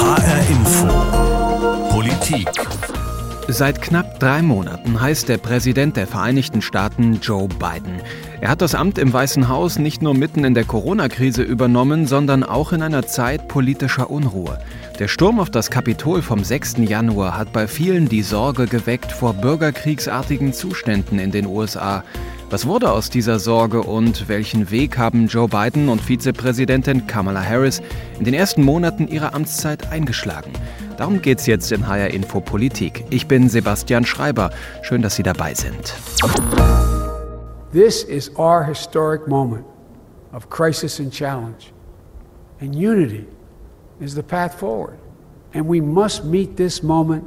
HR Info. Politik. Seit knapp drei Monaten heißt der Präsident der Vereinigten Staaten Joe Biden. Er hat das Amt im Weißen Haus nicht nur mitten in der Corona-Krise übernommen, sondern auch in einer Zeit politischer Unruhe. Der Sturm auf das Kapitol vom 6. Januar hat bei vielen die Sorge geweckt vor bürgerkriegsartigen Zuständen in den USA. Was wurde aus dieser Sorge und welchen Weg haben Joe Biden und Vizepräsidentin Kamala Harris in den ersten Monaten ihrer Amtszeit eingeschlagen? Darum geht's jetzt in HR Info Politik. Ich bin Sebastian Schreiber. Schön, dass Sie dabei sind. This is our historic moment of crisis and challenge. And unity is the path forward. And we must meet this moment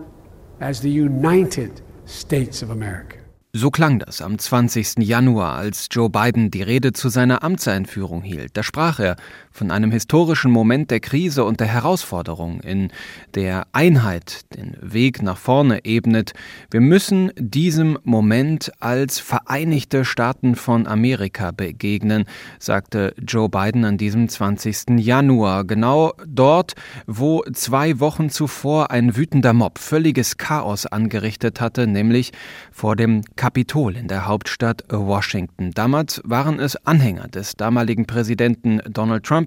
as the United States of America. So klang das am 20. Januar, als Joe Biden die Rede zu seiner Amtseinführung hielt. Da sprach er von einem historischen Moment der Krise und der Herausforderung, in der Einheit den Weg nach vorne ebnet. Wir müssen diesem Moment als Vereinigte Staaten von Amerika begegnen, sagte Joe Biden an diesem 20. Januar. Genau dort, wo zwei Wochen zuvor ein wütender Mob völliges Chaos angerichtet hatte, nämlich vor dem Kapitol in der Hauptstadt Washington. Damals waren es Anhänger des damaligen Präsidenten Donald Trump,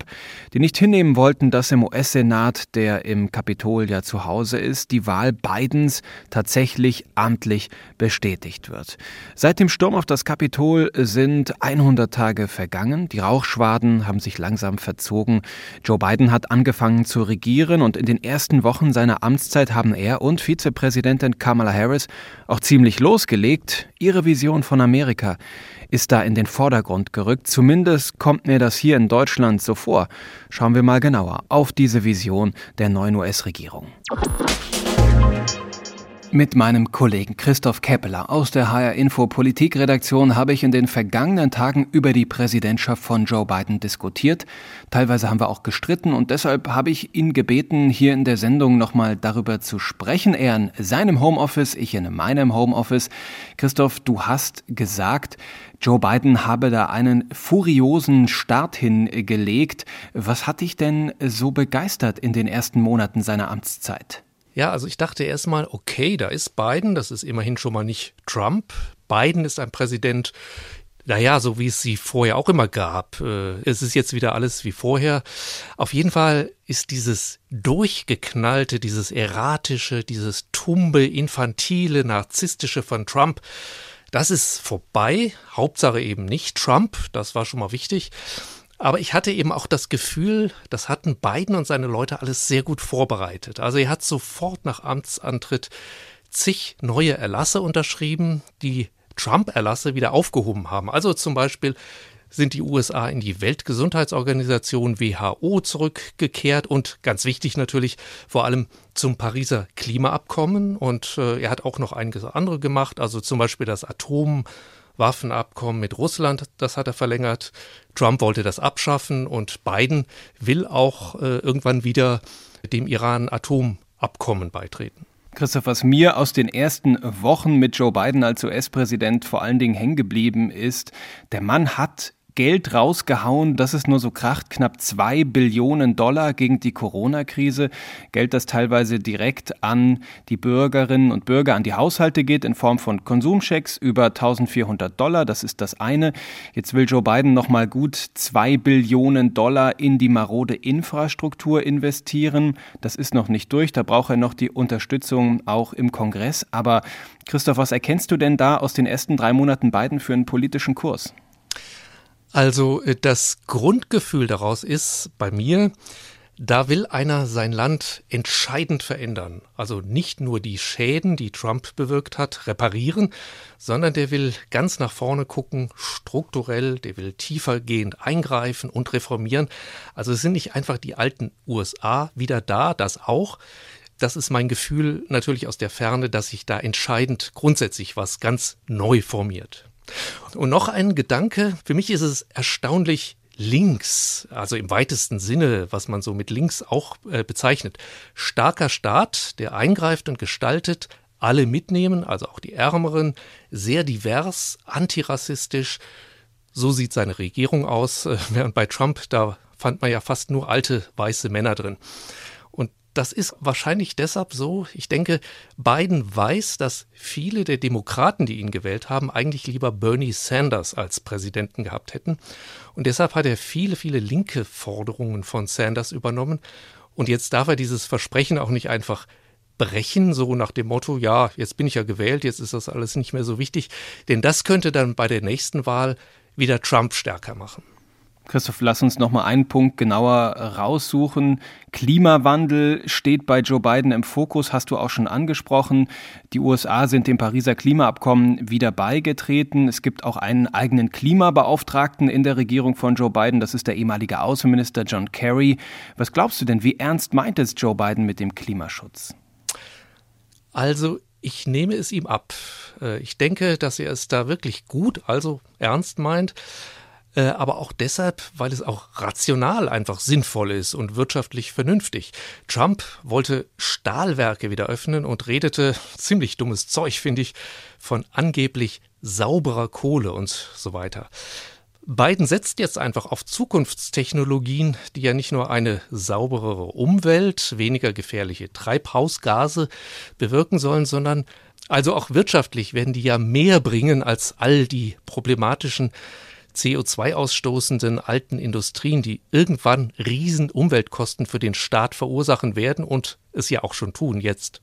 die nicht hinnehmen wollten, dass im US-Senat, der im Kapitol ja zu Hause ist, die Wahl Bidens tatsächlich amtlich bestätigt wird. Seit dem Sturm auf das Kapitol sind 100 Tage vergangen. Die Rauchschwaden haben sich langsam verzogen. Joe Biden hat angefangen zu regieren und in den ersten Wochen seiner Amtszeit haben er und Vizepräsidentin Kamala Harris auch ziemlich losgelegt. Ihre Vision von Amerika ist da in den Vordergrund gerückt. Zumindest kommt mir das hier in Deutschland so vor. Schauen wir mal genauer auf diese Vision der neuen US-Regierung. Mit meinem Kollegen Christoph Keppeler aus der HR Info Politikredaktion habe ich in den vergangenen Tagen über die Präsidentschaft von Joe Biden diskutiert. Teilweise haben wir auch gestritten und deshalb habe ich ihn gebeten, hier in der Sendung nochmal darüber zu sprechen. Er in seinem Homeoffice, ich in meinem Homeoffice. Christoph, du hast gesagt, Joe Biden habe da einen furiosen Start hingelegt. Was hat dich denn so begeistert in den ersten Monaten seiner Amtszeit? Ja, also ich dachte erstmal, okay, da ist Biden, das ist immerhin schon mal nicht Trump. Biden ist ein Präsident, naja, so wie es sie vorher auch immer gab. Äh, es ist jetzt wieder alles wie vorher. Auf jeden Fall ist dieses durchgeknallte, dieses erratische, dieses tumbe, infantile, narzisstische von Trump, das ist vorbei. Hauptsache eben nicht Trump, das war schon mal wichtig. Aber ich hatte eben auch das Gefühl, das hatten Biden und seine Leute alles sehr gut vorbereitet. Also er hat sofort nach Amtsantritt zig neue Erlasse unterschrieben, die Trump-Erlasse wieder aufgehoben haben. Also zum Beispiel sind die USA in die Weltgesundheitsorganisation WHO zurückgekehrt und ganz wichtig natürlich vor allem zum Pariser Klimaabkommen. Und äh, er hat auch noch einiges andere gemacht, also zum Beispiel das Atom Waffenabkommen mit Russland, das hat er verlängert. Trump wollte das abschaffen und Biden will auch äh, irgendwann wieder dem Iran-Atomabkommen beitreten. Christoph, was mir aus den ersten Wochen mit Joe Biden als US-Präsident vor allen Dingen hängen geblieben ist, der Mann hat Geld rausgehauen, dass es nur so kracht, knapp zwei Billionen Dollar gegen die Corona-Krise. Geld, das teilweise direkt an die Bürgerinnen und Bürger, an die Haushalte geht, in Form von Konsumchecks über 1400 Dollar. Das ist das eine. Jetzt will Joe Biden nochmal gut zwei Billionen Dollar in die marode Infrastruktur investieren. Das ist noch nicht durch. Da braucht er noch die Unterstützung auch im Kongress. Aber Christoph, was erkennst du denn da aus den ersten drei Monaten Biden für einen politischen Kurs? Also äh, das Grundgefühl daraus ist bei mir, da will einer sein Land entscheidend verändern. Also nicht nur die Schäden, die Trump bewirkt hat, reparieren, sondern der will ganz nach vorne gucken, strukturell, der will tiefergehend eingreifen und reformieren. Also es sind nicht einfach die alten USA wieder da, das auch. Das ist mein Gefühl natürlich aus der Ferne, dass sich da entscheidend grundsätzlich was ganz neu formiert. Und noch ein Gedanke, für mich ist es erstaunlich links, also im weitesten Sinne, was man so mit links auch äh, bezeichnet. Starker Staat, der eingreift und gestaltet, alle mitnehmen, also auch die Ärmeren, sehr divers, antirassistisch. So sieht seine Regierung aus, während bei Trump, da fand man ja fast nur alte weiße Männer drin. Das ist wahrscheinlich deshalb so. Ich denke, Biden weiß, dass viele der Demokraten, die ihn gewählt haben, eigentlich lieber Bernie Sanders als Präsidenten gehabt hätten. Und deshalb hat er viele, viele linke Forderungen von Sanders übernommen. Und jetzt darf er dieses Versprechen auch nicht einfach brechen, so nach dem Motto, ja, jetzt bin ich ja gewählt, jetzt ist das alles nicht mehr so wichtig. Denn das könnte dann bei der nächsten Wahl wieder Trump stärker machen. Christoph, lass uns noch mal einen Punkt genauer raussuchen. Klimawandel steht bei Joe Biden im Fokus, hast du auch schon angesprochen. Die USA sind dem Pariser Klimaabkommen wieder beigetreten. Es gibt auch einen eigenen Klimabeauftragten in der Regierung von Joe Biden. Das ist der ehemalige Außenminister John Kerry. Was glaubst du denn, wie ernst meint es Joe Biden mit dem Klimaschutz? Also ich nehme es ihm ab. Äh, ich denke, dass er es da wirklich gut, also ernst meint, äh, aber auch deshalb, weil es auch rational einfach sinnvoll ist und wirtschaftlich vernünftig. Trump wollte Stahlwerke wieder öffnen und redete, ziemlich dummes Zeug, finde ich, von angeblich sauberer Kohle und so weiter. Biden setzt jetzt einfach auf Zukunftstechnologien, die ja nicht nur eine sauberere Umwelt, weniger gefährliche Treibhausgase bewirken sollen, sondern also auch wirtschaftlich werden die ja mehr bringen als all die problematischen CO2 ausstoßenden alten Industrien, die irgendwann riesen Umweltkosten für den Staat verursachen werden und es ja auch schon tun jetzt.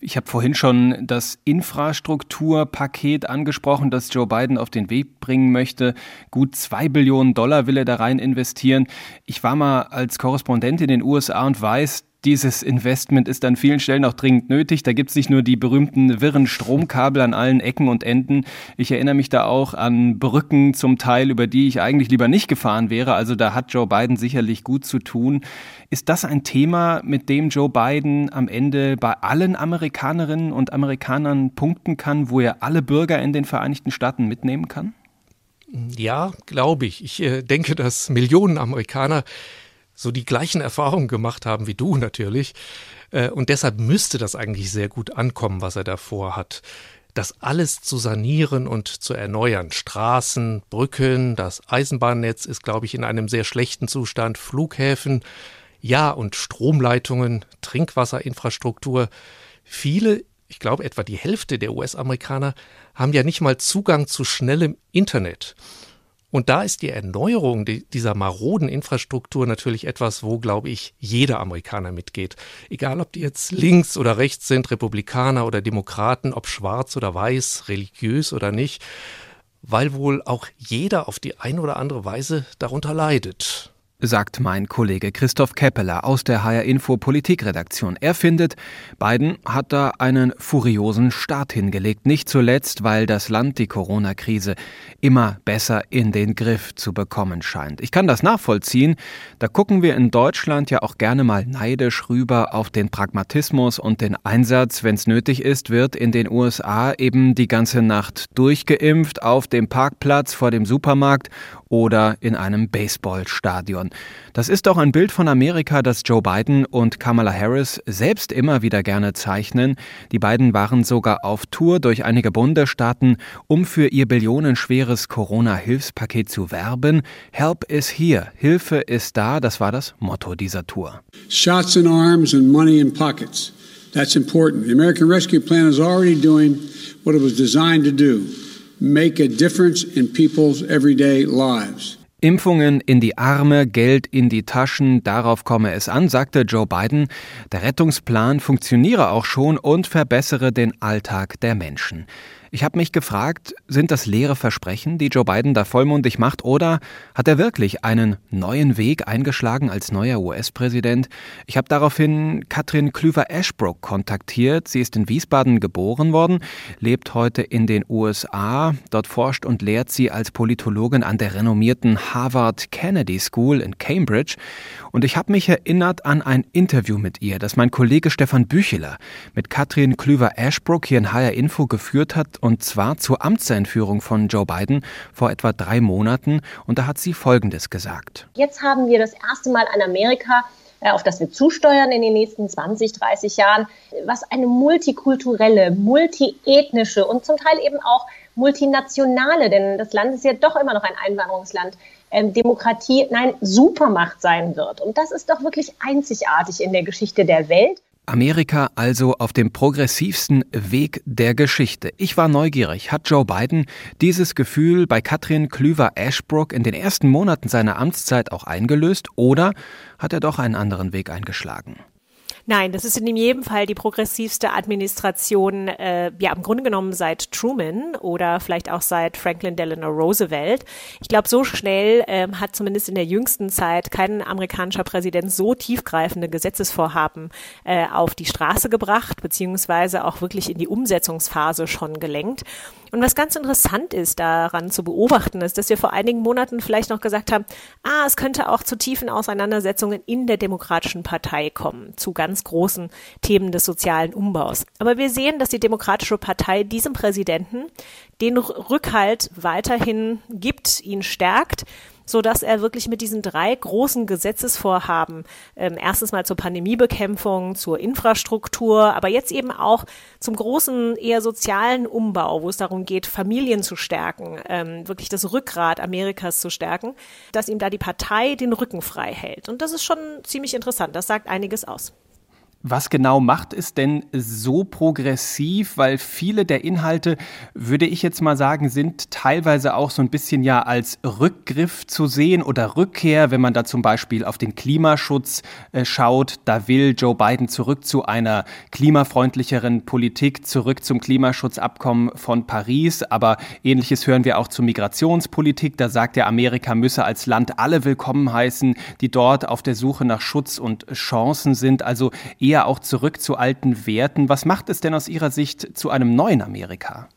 Ich habe vorhin schon das Infrastrukturpaket angesprochen, das Joe Biden auf den Weg bringen möchte. Gut zwei Billionen Dollar will er da rein investieren. Ich war mal als Korrespondent in den USA und weiß, dieses Investment ist an vielen Stellen auch dringend nötig. Da gibt es nicht nur die berühmten wirren Stromkabel an allen Ecken und Enden. Ich erinnere mich da auch an Brücken zum Teil, über die ich eigentlich lieber nicht gefahren wäre. Also da hat Joe Biden sicherlich gut zu tun. Ist das ein Thema, mit dem Joe Biden am Ende bei allen Amerikanerinnen und Amerikanern punkten kann, wo er alle Bürger in den Vereinigten Staaten mitnehmen kann? Ja, glaube ich. Ich äh, denke, dass Millionen Amerikaner so die gleichen Erfahrungen gemacht haben wie du natürlich. Äh, und deshalb müsste das eigentlich sehr gut ankommen, was er davor hat. Das alles zu sanieren und zu erneuern. Straßen, Brücken, das Eisenbahnnetz ist, glaube ich, in einem sehr schlechten Zustand. Flughäfen, ja, und Stromleitungen, Trinkwasserinfrastruktur. Viele, ich glaube etwa die Hälfte der US-Amerikaner, haben ja nicht mal Zugang zu schnellem Internet. Und da ist die Erneuerung dieser maroden Infrastruktur natürlich etwas, wo, glaube ich, jeder Amerikaner mitgeht. Egal, ob die jetzt links oder rechts sind, Republikaner oder Demokraten, ob schwarz oder weiß, religiös oder nicht, weil wohl auch jeder auf die eine oder andere Weise darunter leidet sagt mein Kollege Christoph Keppeler aus der HR Info Politikredaktion. Er findet, Biden hat da einen furiosen Start hingelegt, nicht zuletzt, weil das Land die Corona-Krise immer besser in den Griff zu bekommen scheint. Ich kann das nachvollziehen, da gucken wir in Deutschland ja auch gerne mal neidisch rüber auf den Pragmatismus und den Einsatz, wenn es nötig ist, wird in den USA eben die ganze Nacht durchgeimpft auf dem Parkplatz vor dem Supermarkt oder in einem Baseballstadion. Das ist auch ein Bild von Amerika, das Joe Biden und Kamala Harris selbst immer wieder gerne zeichnen. Die beiden waren sogar auf Tour durch einige Bundesstaaten, um für ihr billionenschweres Corona-Hilfspaket zu werben. Help is here. Hilfe ist da, das war das Motto dieser Tour. Shots in arms and money in pockets. That's important. The American Rescue Plan is already doing what it was designed to do make a difference in people's everyday lives. Impfungen in die Arme, Geld in die Taschen, darauf komme es an, sagte Joe Biden. Der Rettungsplan funktioniere auch schon und verbessere den Alltag der Menschen. Ich habe mich gefragt, sind das leere Versprechen, die Joe Biden da vollmundig macht, oder hat er wirklich einen neuen Weg eingeschlagen als neuer US-Präsident? Ich habe daraufhin Katrin Klüver-Ashbrook kontaktiert. Sie ist in Wiesbaden geboren worden, lebt heute in den USA. Dort forscht und lehrt sie als Politologin an der renommierten Harvard Kennedy School in Cambridge. Und ich habe mich erinnert an ein Interview mit ihr, das mein Kollege Stefan Bücheler mit Katrin Klüver-Ashbrook hier in HR Info geführt hat und zwar zur Amtseinführung von Joe Biden vor etwa drei Monaten. Und da hat sie Folgendes gesagt. Jetzt haben wir das erste Mal in Amerika äh, auf das wir zusteuern in den nächsten 20, 30 Jahren, was eine multikulturelle, multiethnische und zum Teil eben auch multinationale, denn das Land ist ja doch immer noch ein Einwanderungsland, ähm, Demokratie, nein, Supermacht sein wird. Und das ist doch wirklich einzigartig in der Geschichte der Welt. Amerika also auf dem progressivsten Weg der Geschichte. Ich war neugierig. Hat Joe Biden dieses Gefühl bei Katrin Klüver-Ashbrook in den ersten Monaten seiner Amtszeit auch eingelöst oder hat er doch einen anderen Weg eingeschlagen? Nein, das ist in jedem Fall die progressivste Administration, äh, ja im Grunde genommen seit Truman oder vielleicht auch seit Franklin Delano Roosevelt. Ich glaube, so schnell äh, hat zumindest in der jüngsten Zeit kein amerikanischer Präsident so tiefgreifende Gesetzesvorhaben äh, auf die Straße gebracht, beziehungsweise auch wirklich in die Umsetzungsphase schon gelenkt. Und was ganz interessant ist daran zu beobachten, ist, dass wir vor einigen Monaten vielleicht noch gesagt haben, ah, es könnte auch zu tiefen Auseinandersetzungen in der Demokratischen Partei kommen, zu ganz großen Themen des sozialen Umbaus. Aber wir sehen, dass die Demokratische Partei diesem Präsidenten den Rückhalt weiterhin gibt, ihn stärkt so dass er wirklich mit diesen drei großen Gesetzesvorhaben, ähm, erstens mal zur Pandemiebekämpfung, zur Infrastruktur, aber jetzt eben auch zum großen, eher sozialen Umbau, wo es darum geht, Familien zu stärken, ähm, wirklich das Rückgrat Amerikas zu stärken, dass ihm da die Partei den Rücken frei hält. Und das ist schon ziemlich interessant. Das sagt einiges aus. Was genau macht es denn so progressiv? Weil viele der Inhalte, würde ich jetzt mal sagen, sind teilweise auch so ein bisschen ja als Rückgriff zu sehen oder Rückkehr, wenn man da zum Beispiel auf den Klimaschutz äh, schaut. Da will Joe Biden zurück zu einer klimafreundlicheren Politik, zurück zum Klimaschutzabkommen von Paris. Aber ähnliches hören wir auch zur Migrationspolitik. Da sagt er, Amerika müsse als Land alle willkommen heißen, die dort auf der Suche nach Schutz und Chancen sind. Also eher eher auch zurück zu alten Werten. Was macht es denn aus Ihrer Sicht zu einem neuen Amerika?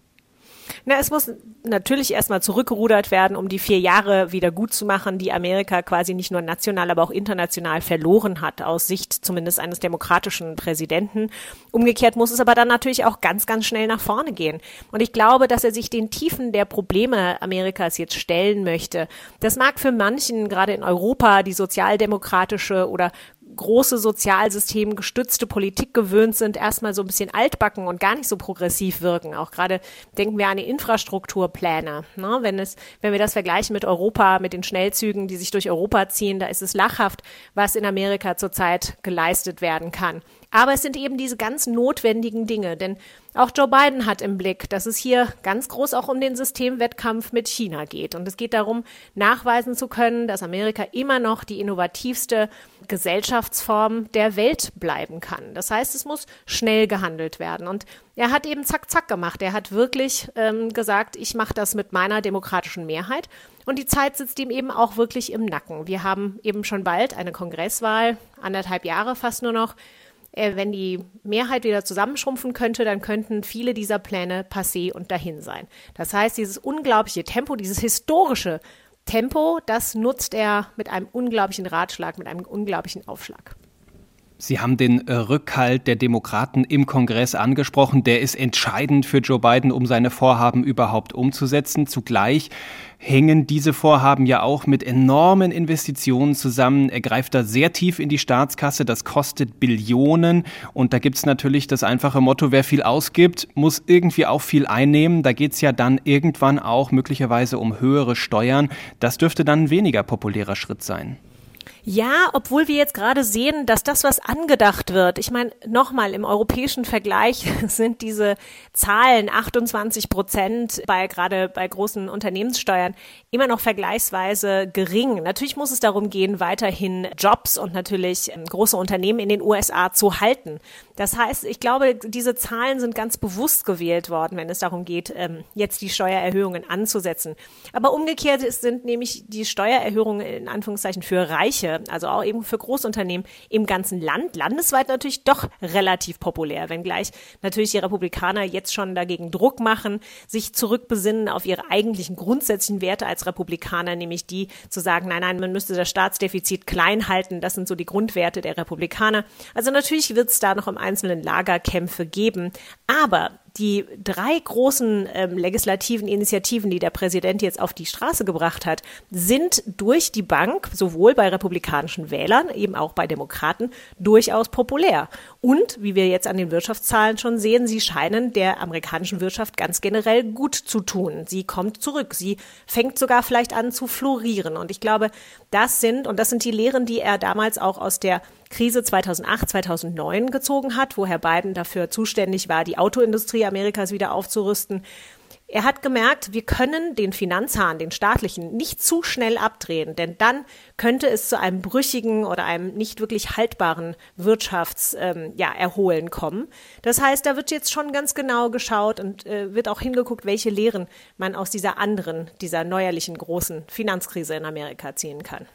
Na, es muss natürlich erstmal zurückgerudert werden, um die vier Jahre wieder gut zu machen, die Amerika quasi nicht nur national, aber auch international verloren hat, aus Sicht zumindest eines demokratischen Präsidenten. Umgekehrt muss es aber dann natürlich auch ganz, ganz schnell nach vorne gehen. Und ich glaube, dass er sich den Tiefen der Probleme Amerikas jetzt stellen möchte. Das mag für manchen, gerade in Europa, die sozialdemokratische oder große Sozialsystem gestützte Politik gewöhnt sind, erstmal so ein bisschen altbacken und gar nicht so progressiv wirken. Auch gerade denken wir an die Infrastrukturpläne. Ne? Wenn, es, wenn wir das vergleichen mit Europa, mit den Schnellzügen, die sich durch Europa ziehen, da ist es lachhaft, was in Amerika zurzeit geleistet werden kann. Aber es sind eben diese ganz notwendigen Dinge, denn auch Joe Biden hat im Blick, dass es hier ganz groß auch um den Systemwettkampf mit China geht. Und es geht darum, nachweisen zu können, dass Amerika immer noch die innovativste Gesellschaftsform der Welt bleiben kann. Das heißt, es muss schnell gehandelt werden. Und er hat eben zack, zack gemacht. Er hat wirklich ähm, gesagt, ich mache das mit meiner demokratischen Mehrheit. Und die Zeit sitzt ihm eben auch wirklich im Nacken. Wir haben eben schon bald eine Kongresswahl, anderthalb Jahre fast nur noch. Äh, wenn die Mehrheit wieder zusammenschrumpfen könnte, dann könnten viele dieser Pläne passé und dahin sein. Das heißt, dieses unglaubliche Tempo, dieses historische Tempo, das nutzt er mit einem unglaublichen Ratschlag, mit einem unglaublichen Aufschlag. Sie haben den äh, Rückhalt der Demokraten im Kongress angesprochen. Der ist entscheidend für Joe Biden, um seine Vorhaben überhaupt umzusetzen. Zugleich hängen diese Vorhaben ja auch mit enormen Investitionen zusammen. Er greift da sehr tief in die Staatskasse. Das kostet Billionen. Und da gibt's natürlich das einfache Motto, wer viel ausgibt, muss irgendwie auch viel einnehmen. Da geht's ja dann irgendwann auch möglicherweise um höhere Steuern. Das dürfte dann ein weniger populärer Schritt sein. Ja, obwohl wir jetzt gerade sehen, dass das, was angedacht wird, ich meine, nochmal im europäischen Vergleich sind diese Zahlen 28 Prozent bei gerade bei großen Unternehmenssteuern immer noch vergleichsweise gering. Natürlich muss es darum gehen, weiterhin Jobs und natürlich ähm, große Unternehmen in den USA zu halten. Das heißt, ich glaube, diese Zahlen sind ganz bewusst gewählt worden, wenn es darum geht, ähm, jetzt die Steuererhöhungen anzusetzen. Aber umgekehrt sind nämlich die Steuererhöhungen in Anführungszeichen für Reiche, also auch eben für Großunternehmen im ganzen Land, landesweit natürlich doch relativ populär, wenngleich natürlich die Republikaner jetzt schon dagegen Druck machen, sich zurückbesinnen auf ihre eigentlichen grundsätzlichen Werte als Republikaner, nämlich die zu sagen, nein, nein, man müsste das Staatsdefizit klein halten, das sind so die Grundwerte der Republikaner. Also natürlich wird es da noch im einzelnen Lagerkämpfe geben. Aber die drei großen ähm, legislativen Initiativen, die der Präsident jetzt auf die Straße gebracht hat, sind durch die Bank, sowohl bei republikanischen Wählern, eben auch bei Demokraten, durchaus populär. Und, wie wir jetzt an den Wirtschaftszahlen schon sehen, sie scheinen der amerikanischen Wirtschaft ganz generell gut zu tun. Sie kommt zurück. Sie fängt sogar vielleicht an zu florieren. Und ich glaube, das sind, und das sind die Lehren, die er damals auch aus der Krise 2008, 2009 gezogen hat, wo Herr Biden dafür zuständig war, die Autoindustrie Amerikas wieder aufzurüsten. Er hat gemerkt, wir können den Finanzhahn, den staatlichen, nicht zu schnell abdrehen, denn dann könnte es zu einem brüchigen oder einem nicht wirklich haltbaren Wirtschaftserholen ähm, ja, kommen. Das heißt, da wird jetzt schon ganz genau geschaut und äh, wird auch hingeguckt, welche Lehren man aus dieser anderen, dieser neuerlichen großen Finanzkrise in Amerika ziehen kann.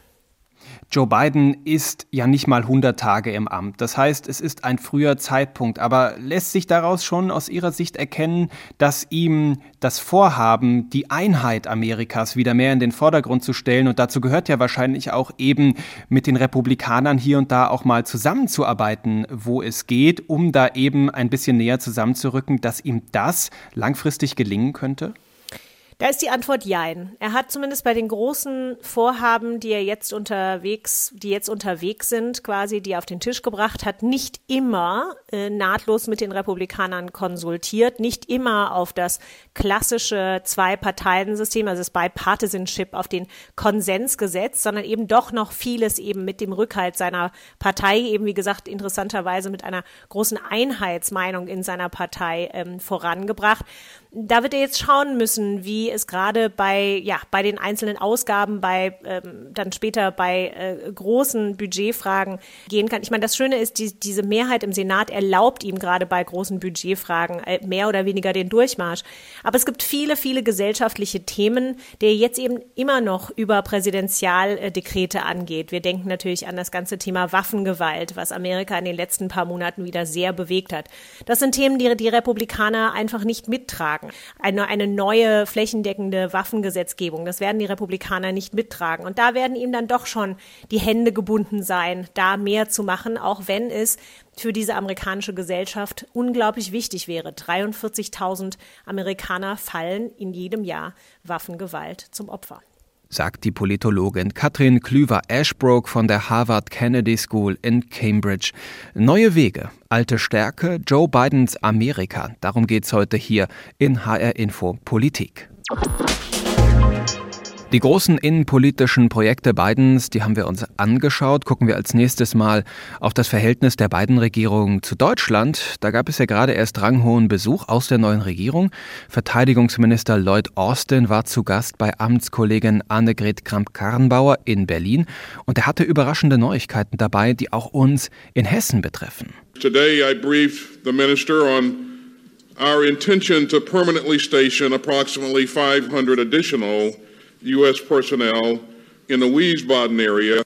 Joe Biden ist ja nicht mal 100 Tage im Amt. Das heißt, es ist ein früher Zeitpunkt. Aber lässt sich daraus schon aus Ihrer Sicht erkennen, dass ihm das Vorhaben, die Einheit Amerikas wieder mehr in den Vordergrund zu stellen, und dazu gehört ja wahrscheinlich auch eben mit den Republikanern hier und da auch mal zusammenzuarbeiten, wo es geht, um da eben ein bisschen näher zusammenzurücken, dass ihm das langfristig gelingen könnte? Da ist die Antwort Jein. Er hat zumindest bei den großen Vorhaben, die er jetzt unterwegs, die jetzt unterwegs sind, quasi, die er auf den Tisch gebracht hat, nicht immer äh, nahtlos mit den Republikanern konsultiert, nicht immer auf das klassische Zwei-Parteien-System, also das Bipartisanship, auf den Konsens gesetzt, sondern eben doch noch vieles eben mit dem Rückhalt seiner Partei, eben wie gesagt, interessanterweise mit einer großen Einheitsmeinung in seiner Partei ähm, vorangebracht da wird er jetzt schauen müssen, wie es gerade bei, ja, bei den einzelnen Ausgaben, bei ähm, dann später bei äh, großen Budgetfragen gehen kann. Ich meine, das Schöne ist, die, diese Mehrheit im Senat erlaubt ihm gerade bei großen Budgetfragen äh, mehr oder weniger den Durchmarsch. Aber es gibt viele, viele gesellschaftliche Themen, der jetzt eben immer noch über Präsidentialdekrete angeht. Wir denken natürlich an das ganze Thema Waffengewalt, was Amerika in den letzten paar Monaten wieder sehr bewegt hat. Das sind Themen, die die Republikaner einfach nicht mittragen. Eine, eine neue flächendeckende Waffengesetzgebung, das werden die Republikaner nicht mittragen. Und da werden ihm dann doch schon die Hände gebunden sein, da mehr zu machen, auch wenn es für diese amerikanische Gesellschaft unglaublich wichtig wäre. 43.000 Amerikaner fallen in jedem Jahr Waffengewalt zum Opfer sagt die Politologin Katrin Klüver-Ashbrook von der Harvard Kennedy School in Cambridge. Neue Wege, alte Stärke, Joe Bidens Amerika. Darum geht's heute hier in HR Info Politik. Die großen innenpolitischen Projekte Bidens, die haben wir uns angeschaut. Gucken wir als nächstes mal auf das Verhältnis der beiden Regierungen zu Deutschland. Da gab es ja gerade erst ranghohen Besuch aus der neuen Regierung. Verteidigungsminister Lloyd Austin war zu Gast bei Amtskollegin Annegret Kramp-Karrenbauer in Berlin und er hatte überraschende Neuigkeiten dabei, die auch uns in Hessen betreffen. Today I briefed the minister on our intention to permanently station approximately 500 additional U.S. personnel in the Wiesbaden area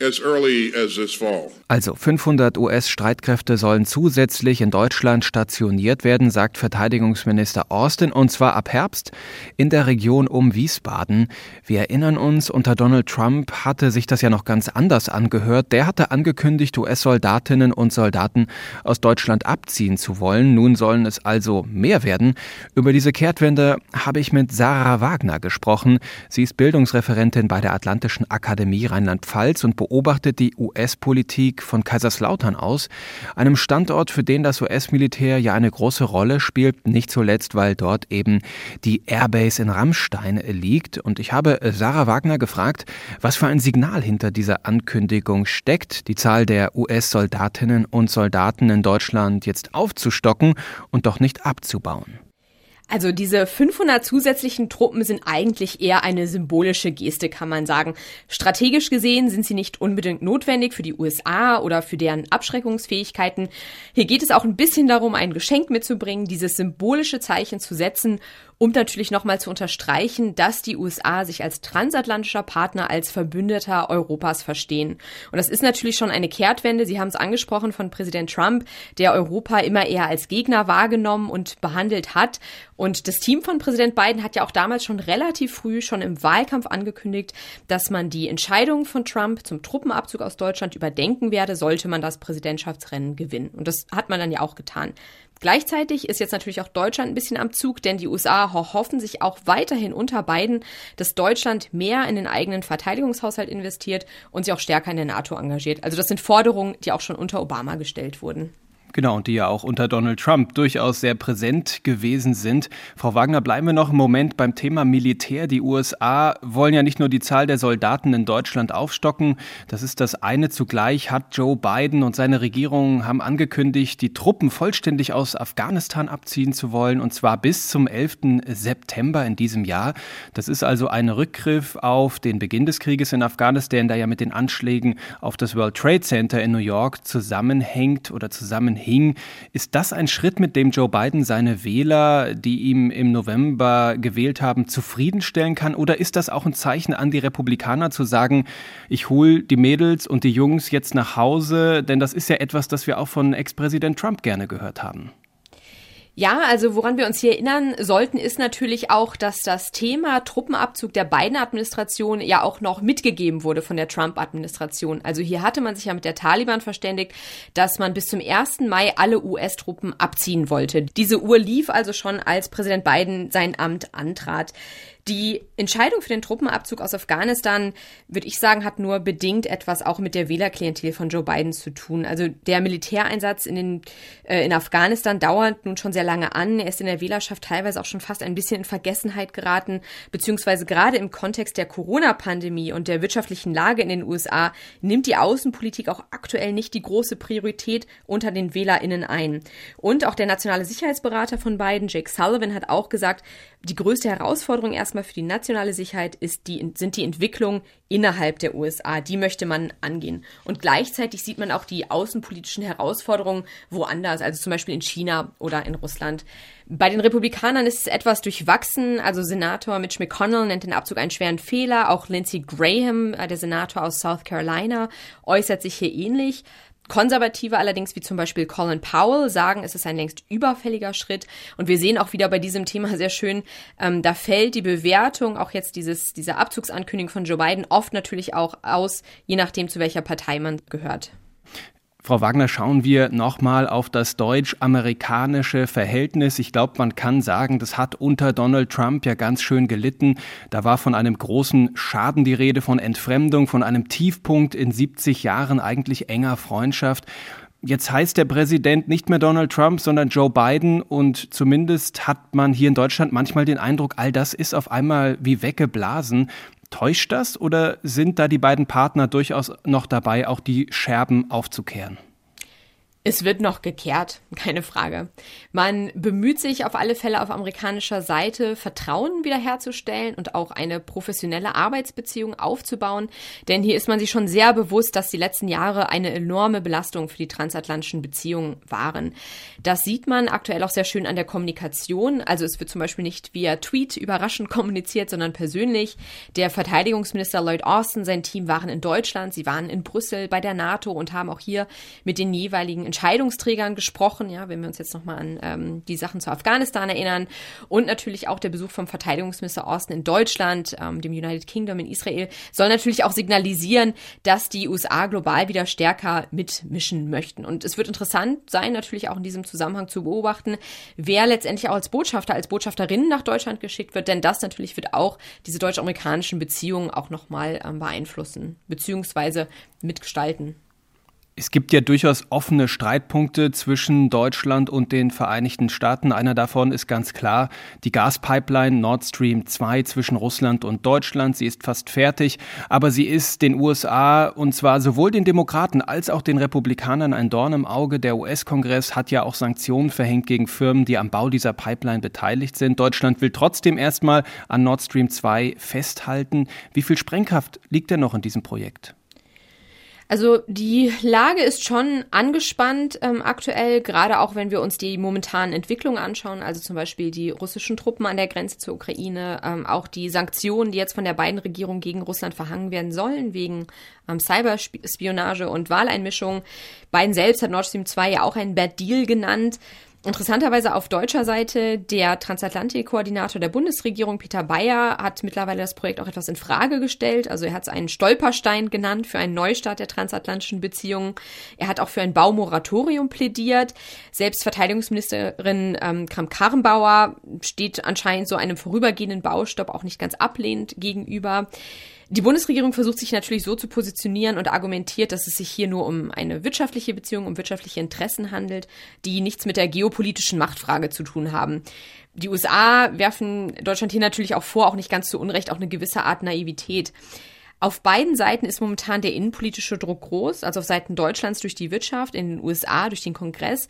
as early as this fall. Also 500 US-Streitkräfte sollen zusätzlich in Deutschland stationiert werden, sagt Verteidigungsminister Austin, und zwar ab Herbst in der Region um Wiesbaden. Wir erinnern uns, unter Donald Trump hatte sich das ja noch ganz anders angehört. Der hatte angekündigt, US-Soldatinnen und Soldaten aus Deutschland abziehen zu wollen. Nun sollen es also mehr werden. Über diese Kehrtwende habe ich mit Sarah Wagner gesprochen. Sie ist Bildungsreferentin bei der Atlantischen Akademie Rheinland-Pfalz und beobachtet die US-Politik von Kaiserslautern aus, einem Standort, für den das US-Militär ja eine große Rolle spielt, nicht zuletzt, weil dort eben die Airbase in Rammstein liegt. Und ich habe Sarah Wagner gefragt, was für ein Signal hinter dieser Ankündigung steckt, die Zahl der US-Soldatinnen und Soldaten in Deutschland jetzt aufzustocken und doch nicht abzubauen. Also diese 500 zusätzlichen Truppen sind eigentlich eher eine symbolische Geste, kann man sagen. Strategisch gesehen sind sie nicht unbedingt notwendig für die USA oder für deren Abschreckungsfähigkeiten. Hier geht es auch ein bisschen darum, ein Geschenk mitzubringen, dieses symbolische Zeichen zu setzen um natürlich nochmal zu unterstreichen, dass die USA sich als transatlantischer Partner, als Verbündeter Europas verstehen. Und das ist natürlich schon eine Kehrtwende. Sie haben es angesprochen von Präsident Trump, der Europa immer eher als Gegner wahrgenommen und behandelt hat. Und das Team von Präsident Biden hat ja auch damals schon relativ früh, schon im Wahlkampf angekündigt, dass man die Entscheidung von Trump zum Truppenabzug aus Deutschland überdenken werde, sollte man das Präsidentschaftsrennen gewinnen. Und das hat man dann ja auch getan. Gleichzeitig ist jetzt natürlich auch Deutschland ein bisschen am Zug, denn die USA hoffen sich auch weiterhin unter Biden, dass Deutschland mehr in den eigenen Verteidigungshaushalt investiert und sich auch stärker in der NATO engagiert. Also das sind Forderungen, die auch schon unter Obama gestellt wurden. Genau, und die ja auch unter Donald Trump durchaus sehr präsent gewesen sind. Frau Wagner, bleiben wir noch einen Moment beim Thema Militär. Die USA wollen ja nicht nur die Zahl der Soldaten in Deutschland aufstocken. Das ist das eine. Zugleich hat Joe Biden und seine Regierung haben angekündigt, die Truppen vollständig aus Afghanistan abziehen zu wollen, und zwar bis zum 11. September in diesem Jahr. Das ist also ein Rückgriff auf den Beginn des Krieges in Afghanistan, der ja mit den Anschlägen auf das World Trade Center in New York zusammenhängt oder zusammenhängt hing. Ist das ein Schritt, mit dem Joe Biden seine Wähler, die ihm im November gewählt haben, zufriedenstellen kann? Oder ist das auch ein Zeichen an die Republikaner zu sagen, ich hole die Mädels und die Jungs jetzt nach Hause? Denn das ist ja etwas, das wir auch von Ex-Präsident Trump gerne gehört haben. Ja, also woran wir uns hier erinnern sollten, ist natürlich auch, dass das Thema Truppenabzug der beiden Administration ja auch noch mitgegeben wurde von der Trump-Administration. Also hier hatte man sich ja mit der Taliban verständigt, dass man bis zum 1. Mai alle US-Truppen abziehen wollte. Diese Uhr lief also schon, als Präsident Biden sein Amt antrat. Die Entscheidung für den Truppenabzug aus Afghanistan, würde ich sagen, hat nur bedingt etwas auch mit der Wählerklientel von Joe Biden zu tun. Also der Militäreinsatz in, den, äh, in Afghanistan dauert nun schon sehr lange an. Er ist in der Wählerschaft teilweise auch schon fast ein bisschen in Vergessenheit geraten, beziehungsweise gerade im Kontext der Corona-Pandemie und der wirtschaftlichen Lage in den USA nimmt die Außenpolitik auch aktuell nicht die große Priorität unter den WählerInnen ein. Und auch der nationale Sicherheitsberater von Biden, Jake Sullivan, hat auch gesagt, die größte Herausforderung erstmal für die nationale Sicherheit ist die, sind die Entwicklungen innerhalb der USA. Die möchte man angehen. Und gleichzeitig sieht man auch die außenpolitischen Herausforderungen woanders, also zum Beispiel in China oder in Russland. Bei den Republikanern ist es etwas durchwachsen. Also Senator Mitch McConnell nennt den Abzug einen schweren Fehler. Auch Lindsey Graham, äh, der Senator aus South Carolina, äußert sich hier ähnlich. Konservative allerdings, wie zum Beispiel Colin Powell, sagen, es ist ein längst überfälliger Schritt. Und wir sehen auch wieder bei diesem Thema sehr schön, ähm, da fällt die Bewertung, auch jetzt dieses, diese Abzugsankündigung von Joe Biden, oft natürlich auch aus, je nachdem, zu welcher Partei man gehört. Frau Wagner, schauen wir nochmal auf das deutsch-amerikanische Verhältnis. Ich glaube, man kann sagen, das hat unter Donald Trump ja ganz schön gelitten. Da war von einem großen Schaden die Rede, von Entfremdung, von einem Tiefpunkt in 70 Jahren eigentlich enger Freundschaft. Jetzt heißt der Präsident nicht mehr Donald Trump, sondern Joe Biden und zumindest hat man hier in Deutschland manchmal den Eindruck, all das ist auf einmal wie weggeblasen. Täuscht das oder sind da die beiden Partner durchaus noch dabei, auch die Scherben aufzukehren? Es wird noch gekehrt, keine Frage. Man bemüht sich auf alle Fälle auf amerikanischer Seite, Vertrauen wiederherzustellen und auch eine professionelle Arbeitsbeziehung aufzubauen. Denn hier ist man sich schon sehr bewusst, dass die letzten Jahre eine enorme Belastung für die transatlantischen Beziehungen waren. Das sieht man aktuell auch sehr schön an der Kommunikation. Also es wird zum Beispiel nicht via Tweet überraschend kommuniziert, sondern persönlich. Der Verteidigungsminister Lloyd Austin, sein Team waren in Deutschland, sie waren in Brüssel bei der NATO und haben auch hier mit den jeweiligen Entscheidungsträgern gesprochen, ja, wenn wir uns jetzt nochmal an ähm, die Sachen zu Afghanistan erinnern und natürlich auch der Besuch vom Verteidigungsminister Austin in Deutschland, ähm, dem United Kingdom in Israel, soll natürlich auch signalisieren, dass die USA global wieder stärker mitmischen möchten. Und es wird interessant sein, natürlich auch in diesem Zusammenhang zu beobachten, wer letztendlich auch als Botschafter, als Botschafterin nach Deutschland geschickt wird, denn das natürlich wird auch diese deutsch-amerikanischen Beziehungen auch nochmal ähm, beeinflussen, beziehungsweise mitgestalten. Es gibt ja durchaus offene Streitpunkte zwischen Deutschland und den Vereinigten Staaten. Einer davon ist ganz klar die Gaspipeline Nord Stream 2 zwischen Russland und Deutschland. Sie ist fast fertig, aber sie ist den USA und zwar sowohl den Demokraten als auch den Republikanern ein Dorn im Auge. Der US-Kongress hat ja auch Sanktionen verhängt gegen Firmen, die am Bau dieser Pipeline beteiligt sind. Deutschland will trotzdem erstmal an Nord Stream 2 festhalten. Wie viel Sprengkraft liegt denn noch in diesem Projekt? Also die Lage ist schon angespannt ähm, aktuell, gerade auch wenn wir uns die momentanen Entwicklungen anschauen, also zum Beispiel die russischen Truppen an der Grenze zur Ukraine, ähm, auch die Sanktionen, die jetzt von der beiden Regierung gegen Russland verhangen werden sollen, wegen ähm, Cyberspionage und Wahleinmischung. Biden selbst hat Nord Stream 2 ja auch einen Bad Deal genannt. Interessanterweise auf deutscher Seite der Transatlantik-Koordinator der Bundesregierung, Peter Bayer, hat mittlerweile das Projekt auch etwas in Frage gestellt. Also er hat es einen Stolperstein genannt für einen Neustart der transatlantischen Beziehungen. Er hat auch für ein Baumoratorium plädiert. Selbst Verteidigungsministerin ähm, Kramp-Karrenbauer steht anscheinend so einem vorübergehenden Baustopp auch nicht ganz ablehnend gegenüber. Die Bundesregierung versucht sich natürlich so zu positionieren und argumentiert, dass es sich hier nur um eine wirtschaftliche Beziehung, um wirtschaftliche Interessen handelt, die nichts mit der geopolitischen Machtfrage zu tun haben. Die USA werfen Deutschland hier natürlich auch vor, auch nicht ganz zu Unrecht, auch eine gewisse Art Naivität. Auf beiden Seiten ist momentan der innenpolitische Druck groß, also auf Seiten Deutschlands durch die Wirtschaft, in den USA durch den Kongress.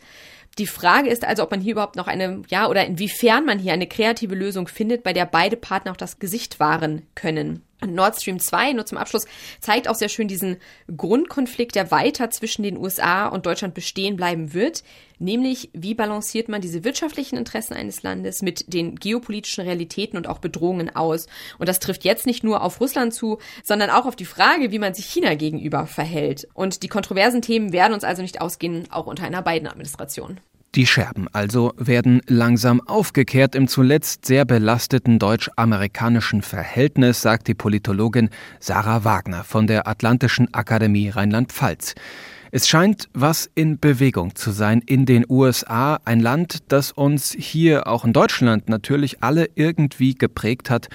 Die Frage ist also, ob man hier überhaupt noch eine, ja, oder inwiefern man hier eine kreative Lösung findet, bei der beide Partner auch das Gesicht wahren können. Nord Stream 2, nur zum Abschluss, zeigt auch sehr schön diesen Grundkonflikt, der weiter zwischen den USA und Deutschland bestehen bleiben wird. Nämlich, wie balanciert man diese wirtschaftlichen Interessen eines Landes mit den geopolitischen Realitäten und auch Bedrohungen aus? Und das trifft jetzt nicht nur auf Russland zu, sondern auch auf die Frage, wie man sich China gegenüber verhält. Und die kontroversen Themen werden uns also nicht ausgehen, auch unter einer beiden Administration. Die Scherben also werden langsam aufgekehrt im zuletzt sehr belasteten deutsch-amerikanischen Verhältnis, sagt die Politologin Sarah Wagner von der Atlantischen Akademie Rheinland-Pfalz. Es scheint was in Bewegung zu sein in den USA, ein Land, das uns hier auch in Deutschland natürlich alle irgendwie geprägt hat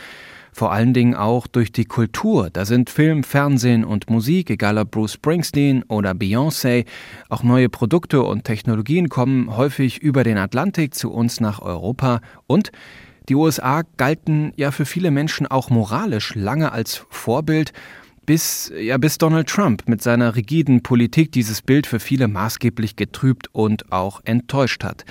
vor allen Dingen auch durch die Kultur. Da sind Film, Fernsehen und Musik, egal ob Bruce Springsteen oder Beyoncé, auch neue Produkte und Technologien kommen häufig über den Atlantik zu uns nach Europa. Und die USA galten ja für viele Menschen auch moralisch lange als Vorbild bis, ja, bis Donald Trump mit seiner rigiden Politik dieses Bild für viele maßgeblich getrübt und auch enttäuscht hat.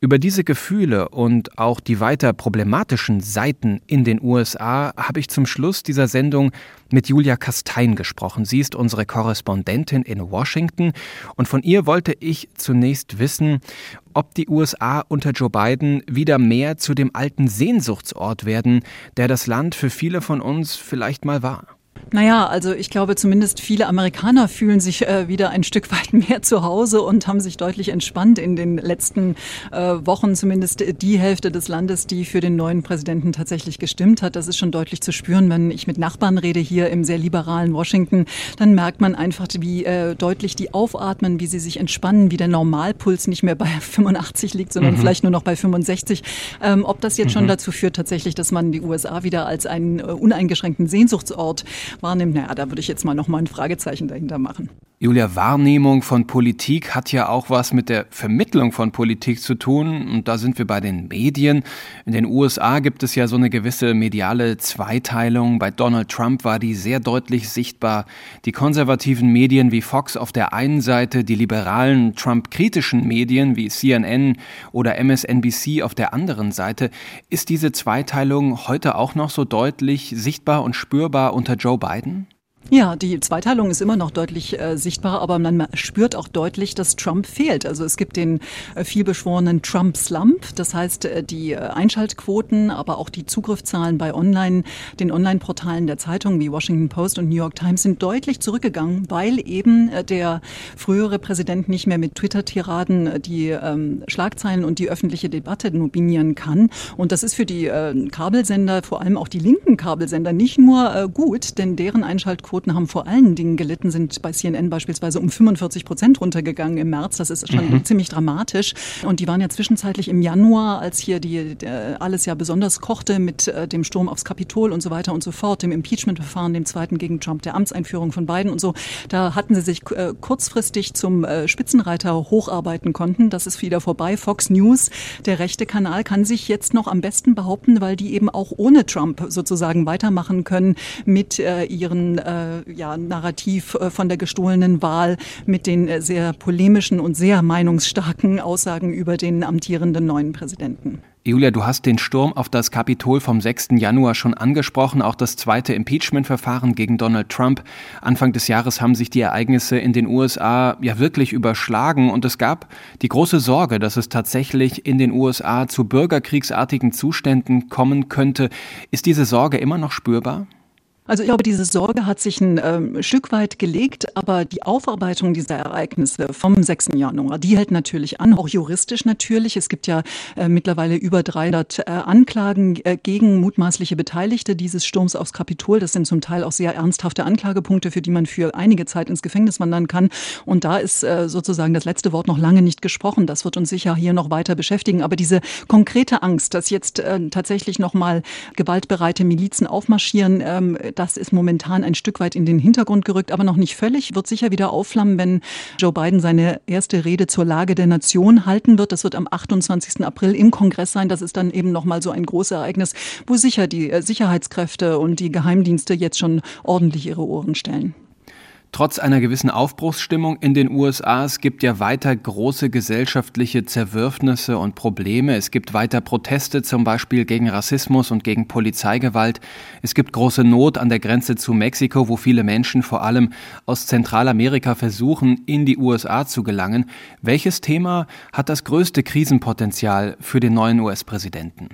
Über diese Gefühle und auch die weiter problematischen Seiten in den USA habe ich zum Schluss dieser Sendung mit Julia Kastein gesprochen. Sie ist unsere Korrespondentin in Washington und von ihr wollte ich zunächst wissen, ob die USA unter Joe Biden wieder mehr zu dem alten Sehnsuchtsort werden, der das Land für viele von uns vielleicht mal war. Naja, also ich glaube zumindest viele Amerikaner fühlen sich äh, wieder ein Stück weit mehr zu Hause und haben sich deutlich entspannt in den letzten äh, Wochen, zumindest die Hälfte des Landes, die für den neuen Präsidenten tatsächlich gestimmt hat. Das ist schon deutlich zu spüren, wenn ich mit Nachbarn rede hier im sehr liberalen Washington, dann merkt man einfach, wie äh, deutlich die aufatmen, wie sie sich entspannen, wie der Normalpuls nicht mehr bei 85 liegt, sondern mhm. vielleicht nur noch bei 65. Ähm, ob das jetzt mhm. schon dazu führt tatsächlich, dass man die USA wieder als einen äh, uneingeschränkten Sehnsuchtsort wahrnimmt, naja, da würde ich jetzt mal noch mal ein Fragezeichen dahinter machen. Julia, Wahrnehmung von Politik hat ja auch was mit der Vermittlung von Politik zu tun. Und da sind wir bei den Medien. In den USA gibt es ja so eine gewisse mediale Zweiteilung. Bei Donald Trump war die sehr deutlich sichtbar. Die konservativen Medien wie Fox auf der einen Seite, die liberalen Trump-kritischen Medien wie CNN oder MSNBC auf der anderen Seite. Ist diese Zweiteilung heute auch noch so deutlich sichtbar und spürbar unter Joe Biden? Ja, die Zweiteilung ist immer noch deutlich äh, sichtbar, aber man spürt auch deutlich, dass Trump fehlt. Also es gibt den äh, vielbeschworenen Trump-Slump, das heißt äh, die äh, Einschaltquoten, aber auch die Zugriffszahlen bei Online, den Online-Portalen der Zeitungen wie Washington Post und New York Times sind deutlich zurückgegangen, weil eben äh, der frühere Präsident nicht mehr mit Twitter-Tiraden äh, die ähm, Schlagzeilen und die öffentliche Debatte nominieren kann. Und das ist für die Kabelsender, vor allem auch die linken Kabelsender, nicht nur gut, denn deren Einschaltquoten Einschaltquoten haben vor allen Dingen gelitten, sind bei CNN beispielsweise um 45 Prozent runtergegangen im März. Das ist schon mhm. ziemlich dramatisch. Und die waren ja zwischenzeitlich im Januar, als hier die, alles ja besonders kochte mit äh, dem Sturm aufs Kapitol und so weiter und so fort, dem Impeachment-Verfahren, dem zweiten gegen Trump, der Amtseinführung von Biden und so. Da hatten sie sich äh, kurzfristig zum äh, Spitzenreiter hocharbeiten konnten. Das ist wieder vorbei. Fox News, der rechte Kanal, kann sich jetzt noch am besten behaupten, weil die eben auch ohne Trump sozusagen weitermachen können mit ihren äh, ja, Narrativ äh, von der gestohlenen Wahl mit den äh, sehr polemischen und sehr meinungsstarken Aussagen über den amtierenden neuen Präsidenten. Julia, du hast den Sturm auf das Kapitol vom 6. Januar schon angesprochen, auch das zweite Impeachment-Verfahren gegen Donald Trump. Anfang des Jahres haben sich die Ereignisse in den USA ja wirklich überschlagen und es gab die große Sorge, dass es tatsächlich in den USA zu bürgerkriegsartigen Zuständen kommen könnte. Ist diese Sorge immer noch spürbar? Also ich glaube, diese Sorge hat sich ein ähm, Stück weit gelegt, aber die Aufarbeitung dieser Ereignisse vom 6. Januar, die hält natürlich an, auch juristisch natürlich. Es gibt ja äh, mittlerweile über 300 äh, Anklagen äh, gegen mutmaßliche Beteiligte dieses Sturms aufs Kapitol. Das sind zum Teil auch sehr ernsthafte Anklagepunkte, für die man für einige Zeit ins Gefängnis wandern kann. Und da ist äh, sozusagen das letzte Wort noch lange nicht gesprochen. Das wird uns sicher hier noch weiter beschäftigen. Aber diese konkrete Angst, dass jetzt äh, tatsächlich noch mal gewaltbereite Milizen aufmarschieren, ähm, das ist momentan ein Stück weit in den Hintergrund gerückt, aber noch nicht völlig. Wird sicher wieder aufflammen, wenn Joe Biden seine erste Rede zur Lage der Nation halten wird. Das wird am 28. April im Kongress sein. Das ist dann eben nochmal so ein großes Ereignis, wo sicher die äh, Sicherheitskräfte und die Geheimdienste jetzt schon ordentlich ihre Ohren stellen. Trotz einer gewissen Aufbruchsstimmung in den USA, es gibt ja weiter große gesellschaftliche Zerwürfnisse und Probleme. Es gibt weiter Proteste zum Beispiel gegen Rassismus und gegen Polizeigewalt. Es gibt große Not an der Grenze zu Mexiko, wo viele Menschen vor allem aus Zentralamerika versuchen, in die USA zu gelangen. Welches Thema hat das größte Krisenpotenzial für den neuen US-Präsidenten?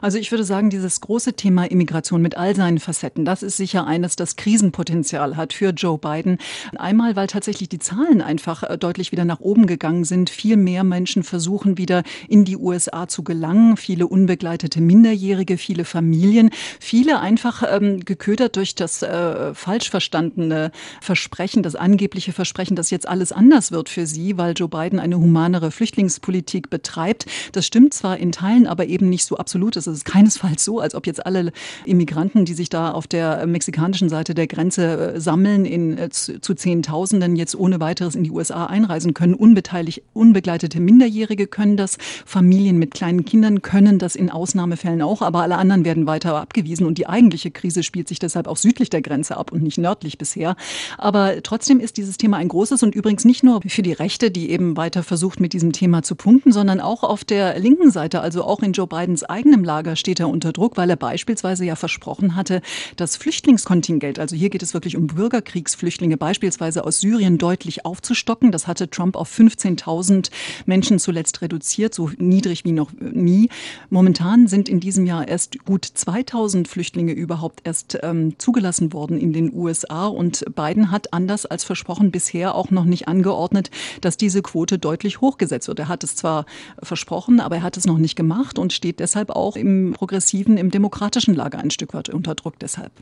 Also ich würde sagen, dieses große Thema Immigration mit all seinen Facetten, das ist sicher eines, das Krisenpotenzial hat für Joe Biden. Einmal, weil tatsächlich die Zahlen einfach äh, deutlich wieder nach oben gegangen sind. Viel mehr Menschen versuchen wieder in die USA zu gelangen. Viele unbegleitete Minderjährige, viele Familien, viele einfach ähm, geködert durch das äh, falsch verstandene Versprechen, das angebliche Versprechen, dass jetzt alles anders wird für sie, weil Joe Biden eine humanere Flüchtlingspolitik betreibt. Das stimmt zwar in Teilen, aber eben nicht so absolut absolut. Es ist keinesfalls so, als ob jetzt alle Immigranten, die sich da auf der mexikanischen Seite der Grenze äh, sammeln, in, äh, zu, zu Zehntausenden jetzt ohne weiteres in die USA einreisen können. Unbeteiligt, unbegleitete Minderjährige können das, Familien mit kleinen Kindern können das in Ausnahmefällen auch, aber alle anderen werden weiter abgewiesen. Und die eigentliche Krise spielt sich deshalb auch südlich der Grenze ab und nicht nördlich bisher. Aber trotzdem ist dieses Thema ein großes und übrigens nicht nur für die Rechte, die eben weiter versucht, mit diesem Thema zu punkten, sondern auch auf der linken Seite, also auch in Joe Bidens eigenen eigenem Lager steht er unter Druck, weil er beispielsweise ja versprochen hatte, das Flüchtlingskontingent, also hier geht es wirklich um Bürgerkriegsflüchtlinge, beispielsweise aus Syrien deutlich aufzustocken. Das hatte Trump auf 15.000 Menschen zuletzt reduziert, so niedrig wie noch nie. Momentan sind in diesem Jahr erst gut 2.000 Flüchtlinge überhaupt erst ähm, zugelassen worden in den USA und Biden hat anders als versprochen bisher auch noch nicht angeordnet, dass diese Quote deutlich hochgesetzt wird. Er hat es zwar versprochen, aber er hat es noch nicht gemacht und steht deshalb auch im progressiven, im demokratischen Lager ein Stück weit unter Druck deshalb.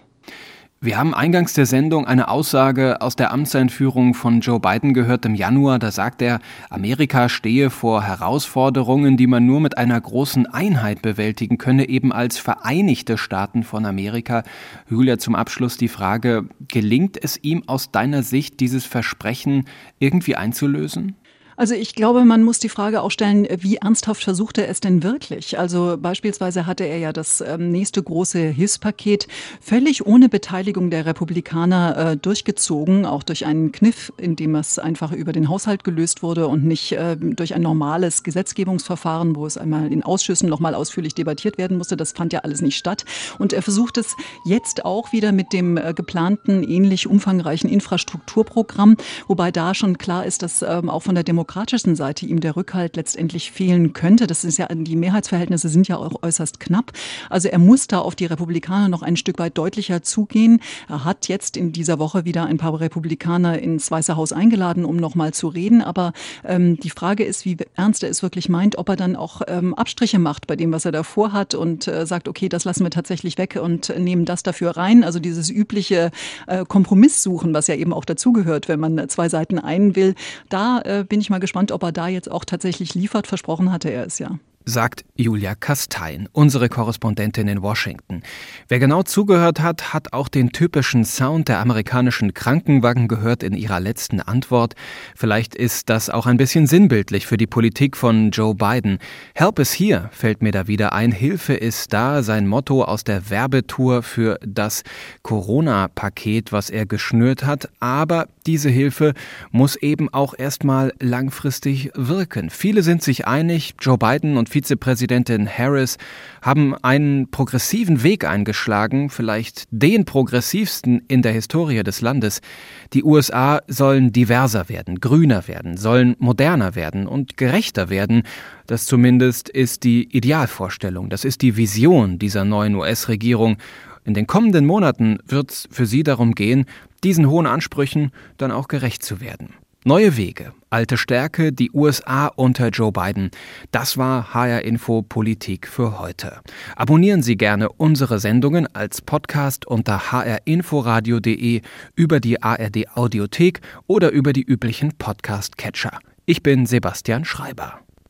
Wir haben eingangs der Sendung eine Aussage aus der Amtseinführung von Joe Biden gehört im Januar. Da sagt er, Amerika stehe vor Herausforderungen, die man nur mit einer großen Einheit bewältigen könne, eben als Vereinigte Staaten von Amerika. Julia, zum Abschluss die Frage, gelingt es ihm aus deiner Sicht, dieses Versprechen irgendwie einzulösen? Also ich glaube, man muss die Frage auch stellen, wie ernsthaft versucht er es denn wirklich? Also beispielsweise hatte er ja das ähm, nächste große Hilfspaket völlig ohne Beteiligung der Republikaner äh, durchgezogen, auch durch einen Kniff, in dem es einfach über den Haushalt gelöst wurde und nicht äh, durch ein normales Gesetzgebungsverfahren, wo es einmal in Ausschüssen nochmal ausführlich debattiert werden musste. Das fand ja alles nicht statt. Und er versucht es jetzt auch wieder mit dem äh, geplanten, ähnlich umfangreichen Infrastrukturprogramm, wobei da schon klar ist, dass ähm, auch von der Demokratie demokratischen Seite ihm der Rückhalt letztendlich fehlen könnte. Das ist ja, die Mehrheitsverhältnisse sind ja auch äußerst knapp. Also er muss da auf die Republikaner noch ein Stück weit deutlicher zugehen. Er hat jetzt in dieser Woche wieder ein paar Republikaner ins Weiße Haus eingeladen, um nochmal zu reden. Aber ähm, die Frage ist, wie ernst er es wirklich meint, ob er dann auch ähm, Abstriche macht bei dem, was er da vorhat und äh, sagt, okay, das lassen wir tatsächlich weg und nehmen das dafür rein. Also dieses übliche äh, Kompromisssuchen, was ja eben auch dazugehört, wenn man zwei Seiten ein will. Da äh, bin ich mal gespannt, ob er da jetzt auch tatsächlich liefert. Versprochen hatte er es ja sagt Julia Kastein, unsere Korrespondentin in Washington. Wer genau zugehört hat, hat auch den typischen Sound der amerikanischen Krankenwagen gehört in ihrer letzten Antwort. Vielleicht ist das auch ein bisschen sinnbildlich für die Politik von Joe Biden. Help is here fällt mir da wieder ein. Hilfe ist da, sein Motto aus der Werbetour für das Corona-Paket, was er geschnürt hat. Aber diese Hilfe muss eben auch erstmal langfristig wirken. Viele sind sich einig, Joe Biden und viele Vizepräsidentin Harris haben einen progressiven Weg eingeschlagen, vielleicht den progressivsten in der Historie des Landes. Die USA sollen diverser werden, grüner werden, sollen moderner werden und gerechter werden. Das zumindest ist die Idealvorstellung, das ist die Vision dieser neuen US-Regierung. In den kommenden Monaten wird es für sie darum gehen, diesen hohen Ansprüchen dann auch gerecht zu werden. Neue Wege, alte Stärke, die USA unter Joe Biden. Das war HR Info Politik für heute. Abonnieren Sie gerne unsere Sendungen als Podcast unter hrinforadio.de, über die ARD Audiothek oder über die üblichen Podcast Catcher. Ich bin Sebastian Schreiber.